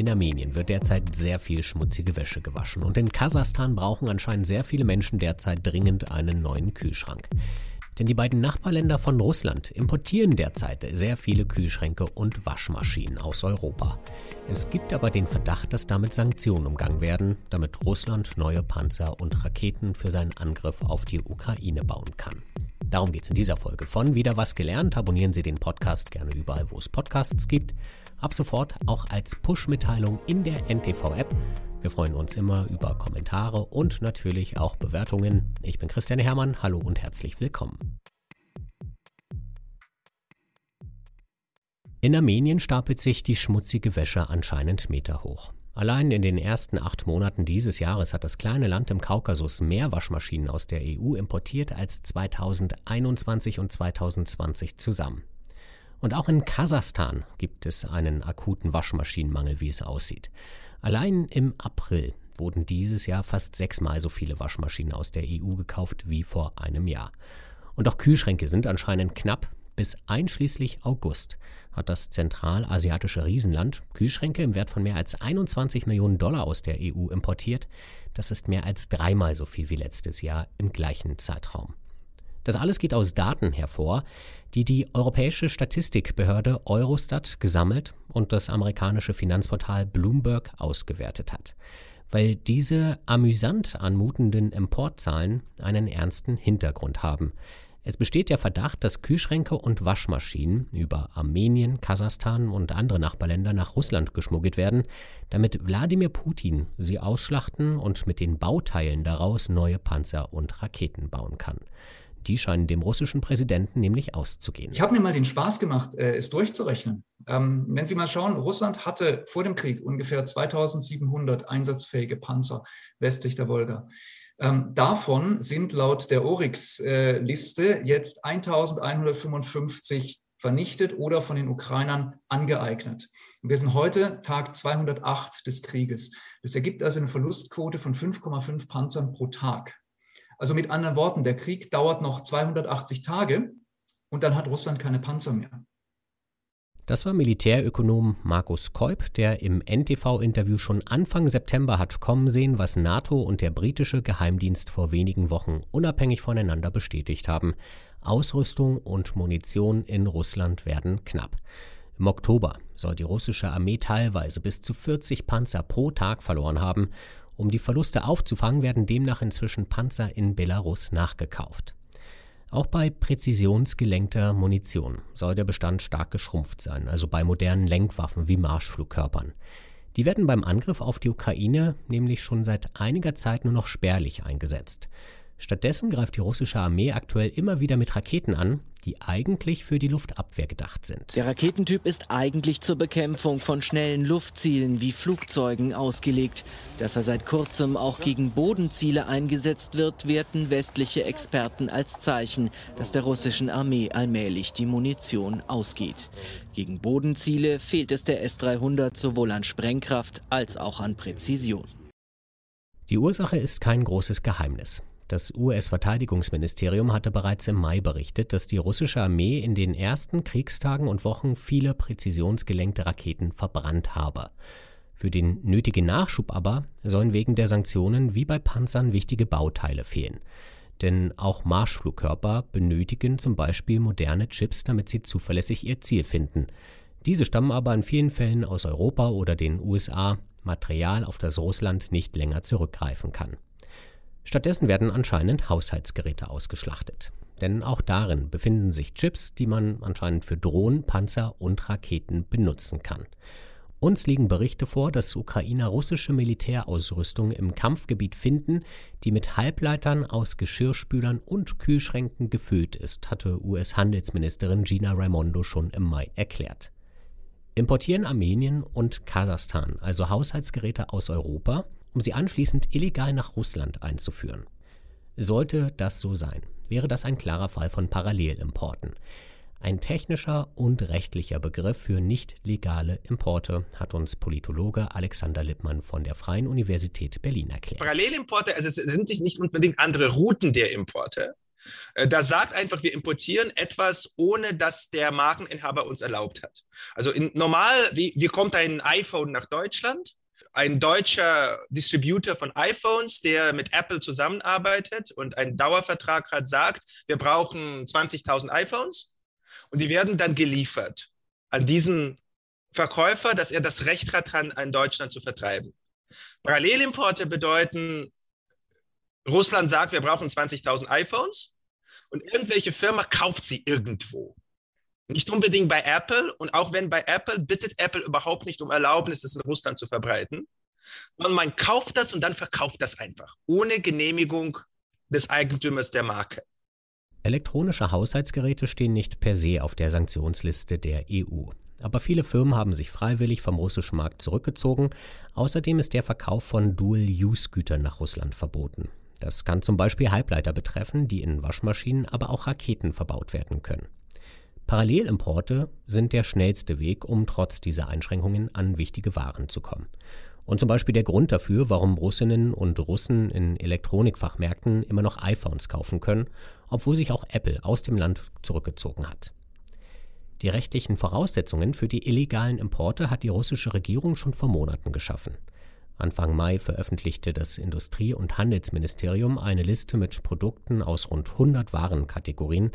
In Armenien wird derzeit sehr viel schmutzige Wäsche gewaschen und in Kasachstan brauchen anscheinend sehr viele Menschen derzeit dringend einen neuen Kühlschrank. Denn die beiden Nachbarländer von Russland importieren derzeit sehr viele Kühlschränke und Waschmaschinen aus Europa. Es gibt aber den Verdacht, dass damit Sanktionen umgangen werden, damit Russland neue Panzer und Raketen für seinen Angriff auf die Ukraine bauen kann. Darum geht es in dieser Folge von Wieder was gelernt. Abonnieren Sie den Podcast gerne überall, wo es Podcasts gibt. Ab sofort auch als Push-Mitteilung in der NTV-App. Wir freuen uns immer über Kommentare und natürlich auch Bewertungen. Ich bin Christian Hermann. Hallo und herzlich willkommen. In Armenien stapelt sich die schmutzige Wäsche anscheinend meterhoch. Allein in den ersten acht Monaten dieses Jahres hat das kleine Land im Kaukasus mehr Waschmaschinen aus der EU importiert als 2021 und 2020 zusammen. Und auch in Kasachstan gibt es einen akuten Waschmaschinenmangel, wie es aussieht. Allein im April wurden dieses Jahr fast sechsmal so viele Waschmaschinen aus der EU gekauft wie vor einem Jahr. Und auch Kühlschränke sind anscheinend knapp. Bis einschließlich August hat das zentralasiatische Riesenland Kühlschränke im Wert von mehr als 21 Millionen Dollar aus der EU importiert. Das ist mehr als dreimal so viel wie letztes Jahr im gleichen Zeitraum. Das alles geht aus Daten hervor, die die europäische Statistikbehörde Eurostat gesammelt und das amerikanische Finanzportal Bloomberg ausgewertet hat. Weil diese amüsant anmutenden Importzahlen einen ernsten Hintergrund haben. Es besteht der Verdacht, dass Kühlschränke und Waschmaschinen über Armenien, Kasachstan und andere Nachbarländer nach Russland geschmuggelt werden, damit Wladimir Putin sie ausschlachten und mit den Bauteilen daraus neue Panzer und Raketen bauen kann. Die scheinen dem russischen Präsidenten nämlich auszugehen. Ich habe mir mal den Spaß gemacht, äh, es durchzurechnen. Ähm, wenn Sie mal schauen, Russland hatte vor dem Krieg ungefähr 2700 einsatzfähige Panzer westlich der Wolga. Ähm, davon sind laut der Oryx-Liste äh, jetzt 1155 vernichtet oder von den Ukrainern angeeignet. wir sind heute Tag 208 des Krieges. Das ergibt also eine Verlustquote von 5,5 Panzern pro Tag. Also mit anderen Worten, der Krieg dauert noch 280 Tage und dann hat Russland keine Panzer mehr. Das war Militärökonom Markus Kolb, der im NTV-Interview schon Anfang September hat kommen sehen, was NATO und der britische Geheimdienst vor wenigen Wochen unabhängig voneinander bestätigt haben. Ausrüstung und Munition in Russland werden knapp. Im Oktober soll die russische Armee teilweise bis zu 40 Panzer pro Tag verloren haben um die Verluste aufzufangen, werden demnach inzwischen Panzer in Belarus nachgekauft. Auch bei präzisionsgelenkter Munition soll der Bestand stark geschrumpft sein, also bei modernen Lenkwaffen wie Marschflugkörpern. Die werden beim Angriff auf die Ukraine nämlich schon seit einiger Zeit nur noch spärlich eingesetzt. Stattdessen greift die russische Armee aktuell immer wieder mit Raketen an, die eigentlich für die Luftabwehr gedacht sind. Der Raketentyp ist eigentlich zur Bekämpfung von schnellen Luftzielen wie Flugzeugen ausgelegt. Dass er seit kurzem auch gegen Bodenziele eingesetzt wird, werten westliche Experten als Zeichen, dass der russischen Armee allmählich die Munition ausgeht. Gegen Bodenziele fehlt es der S-300 sowohl an Sprengkraft als auch an Präzision. Die Ursache ist kein großes Geheimnis. Das US-Verteidigungsministerium hatte bereits im Mai berichtet, dass die russische Armee in den ersten Kriegstagen und Wochen viele präzisionsgelenkte Raketen verbrannt habe. Für den nötigen Nachschub aber sollen wegen der Sanktionen wie bei Panzern wichtige Bauteile fehlen. Denn auch Marschflugkörper benötigen zum Beispiel moderne Chips, damit sie zuverlässig ihr Ziel finden. Diese stammen aber in vielen Fällen aus Europa oder den USA, Material, auf das Russland nicht länger zurückgreifen kann. Stattdessen werden anscheinend Haushaltsgeräte ausgeschlachtet. Denn auch darin befinden sich Chips, die man anscheinend für Drohnen, Panzer und Raketen benutzen kann. Uns liegen Berichte vor, dass Ukrainer russische Militärausrüstung im Kampfgebiet finden, die mit Halbleitern aus Geschirrspülern und Kühlschränken gefüllt ist, hatte US-Handelsministerin Gina Raimondo schon im Mai erklärt. Importieren Armenien und Kasachstan also Haushaltsgeräte aus Europa? Um sie anschließend illegal nach Russland einzuführen. Sollte das so sein, wäre das ein klarer Fall von Parallelimporten. Ein technischer und rechtlicher Begriff für nicht legale Importe, hat uns Politologe Alexander Lippmann von der Freien Universität Berlin erklärt. Parallelimporte, also sind nicht unbedingt andere Routen der Importe, Äh, da sagt einfach, wir importieren etwas, ohne dass der Markeninhaber uns erlaubt hat. Also in, normal, wie, wie kommt ein iPhone nach Deutschland? Ein deutscher Distributor von iPhones, der mit Apple zusammenarbeitet und einen Dauervertrag hat, sagt, wir brauchen 20.000 iPhones und die werden dann geliefert an diesen Verkäufer, dass er das Recht hat, an Deutschland zu vertreiben. Parallelimporte bedeuten, Russland sagt, wir brauchen 20.000 iPhones und irgendwelche Firma kauft sie irgendwo. Nicht unbedingt bei Apple und auch wenn bei Apple, bittet Apple überhaupt nicht um Erlaubnis, das in Russland zu verbreiten. Und man kauft das und dann verkauft das einfach, ohne Genehmigung des Eigentümers der Marke. Elektronische Haushaltsgeräte stehen nicht per se auf der Sanktionsliste der EU. Aber viele Firmen haben sich freiwillig vom russischen Markt zurückgezogen. Außerdem ist der Verkauf von Dual-Use-Gütern nach Russland verboten. Das kann zum Beispiel Halbleiter betreffen, die in Waschmaschinen, aber auch Raketen verbaut werden können. Parallelimporte sind der schnellste Weg, um trotz dieser Einschränkungen an wichtige Waren zu kommen. Und zum Beispiel der Grund dafür, warum Russinnen und Russen in Elektronikfachmärkten immer noch iPhones kaufen können, obwohl sich auch Apple aus dem Land zurückgezogen hat. Die rechtlichen Voraussetzungen für die illegalen Importe hat die russische Regierung schon vor Monaten geschaffen. Anfang Mai veröffentlichte das Industrie- und Handelsministerium eine Liste mit Produkten aus rund 100 Warenkategorien,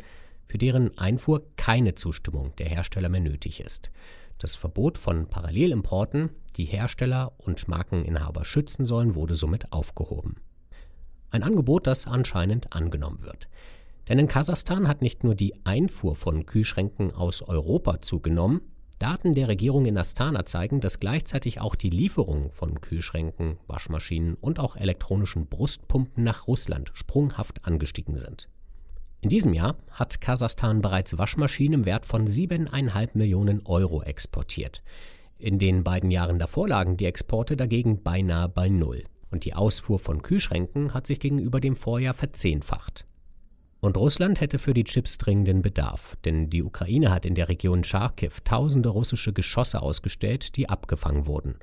für deren Einfuhr keine Zustimmung der Hersteller mehr nötig ist. Das Verbot von Parallelimporten, die Hersteller und Markeninhaber schützen sollen, wurde somit aufgehoben. Ein Angebot, das anscheinend angenommen wird. Denn in Kasachstan hat nicht nur die Einfuhr von Kühlschränken aus Europa zugenommen, Daten der Regierung in Astana zeigen, dass gleichzeitig auch die Lieferung von Kühlschränken, Waschmaschinen und auch elektronischen Brustpumpen nach Russland sprunghaft angestiegen sind. In diesem Jahr hat Kasachstan bereits Waschmaschinen im Wert von 7,5 Millionen Euro exportiert. In den beiden Jahren davor lagen die Exporte dagegen beinahe bei Null. Und die Ausfuhr von Kühlschränken hat sich gegenüber dem Vorjahr verzehnfacht. Und Russland hätte für die Chips dringenden Bedarf, denn die Ukraine hat in der Region Charkiw tausende russische Geschosse ausgestellt, die abgefangen wurden.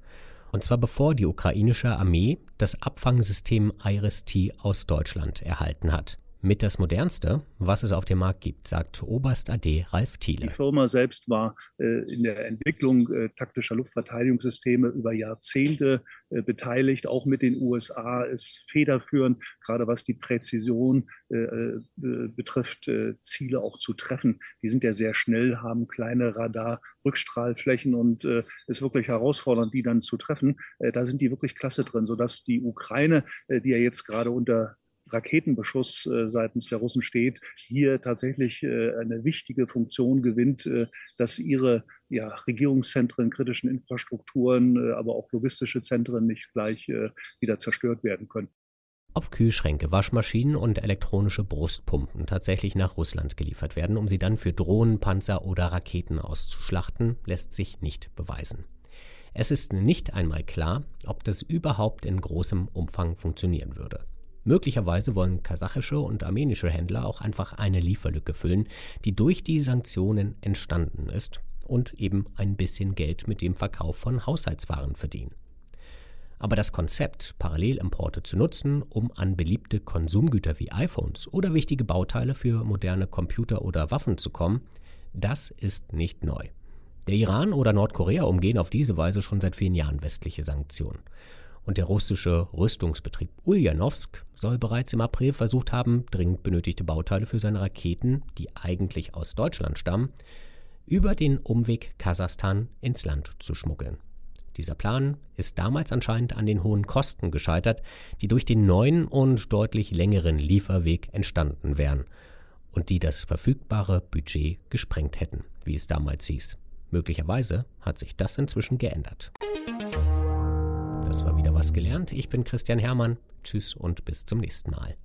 Und zwar bevor die ukrainische Armee das Abfangsystem Iris-T aus Deutschland erhalten hat. Mit das modernste, was es auf dem Markt gibt, sagt Oberst AD Ralf Thiele. Die Firma selbst war äh, in der Entwicklung äh, taktischer Luftverteidigungssysteme über Jahrzehnte äh, beteiligt, auch mit den USA, ist federführend, gerade was die Präzision äh, äh, betrifft, äh, Ziele auch zu treffen. Die sind ja sehr schnell, haben kleine Radar-Rückstrahlflächen und ist wirklich herausfordernd, die dann zu treffen. da sind die wirklich klasse drin, sodass die Ukraine, die ja jetzt gerade unter Raketenbeschuss äh, seitens der Russen steht, hier tatsächlich äh, eine wichtige Funktion gewinnt, äh, dass ihre ja, Regierungszentren, kritischen Infrastrukturen, aber auch logistische Zentren nicht gleich wieder zerstört werden können. Ob Kühlschränke, Waschmaschinen und elektronische Brustpumpen tatsächlich nach Russland geliefert werden, um sie dann für Drohnen, Panzer oder Raketen auszuschlachten, lässt sich nicht beweisen. Es ist nicht einmal klar, ob das überhaupt in großem Umfang funktionieren würde. Möglicherweise wollen kasachische und armenische Händler auch einfach eine Lieferlücke füllen, die durch die Sanktionen entstanden ist und eben ein bisschen Geld mit dem Verkauf von Haushaltswaren verdienen. Aber das Konzept, Parallelimporte zu nutzen, um an beliebte Konsumgüter wie iPhones oder wichtige Bauteile für moderne Computer oder Waffen zu kommen, das ist nicht neu. Der Iran oder Nordkorea umgehen auf diese Weise schon seit vielen Jahren westliche Sanktionen und der russische Rüstungsbetrieb Ulyanowsk soll bereits im April versucht haben, dringend benötigte Bauteile für seine Raketen, die eigentlich aus Deutschland stammen, über den Umweg Kasachstan ins Land zu schmuggeln. Dieser Plan ist damals anscheinend an den hohen Kosten gescheitert, die durch den neuen und deutlich längeren Lieferweg entstanden wären und die das verfügbare Budget gesprengt hätten, wie es damals hieß. Möglicherweise hat sich das inzwischen geändert. Das war wieder was gelernt. Ich bin Christian Hermann. Tschüss und bis zum nächsten Mal.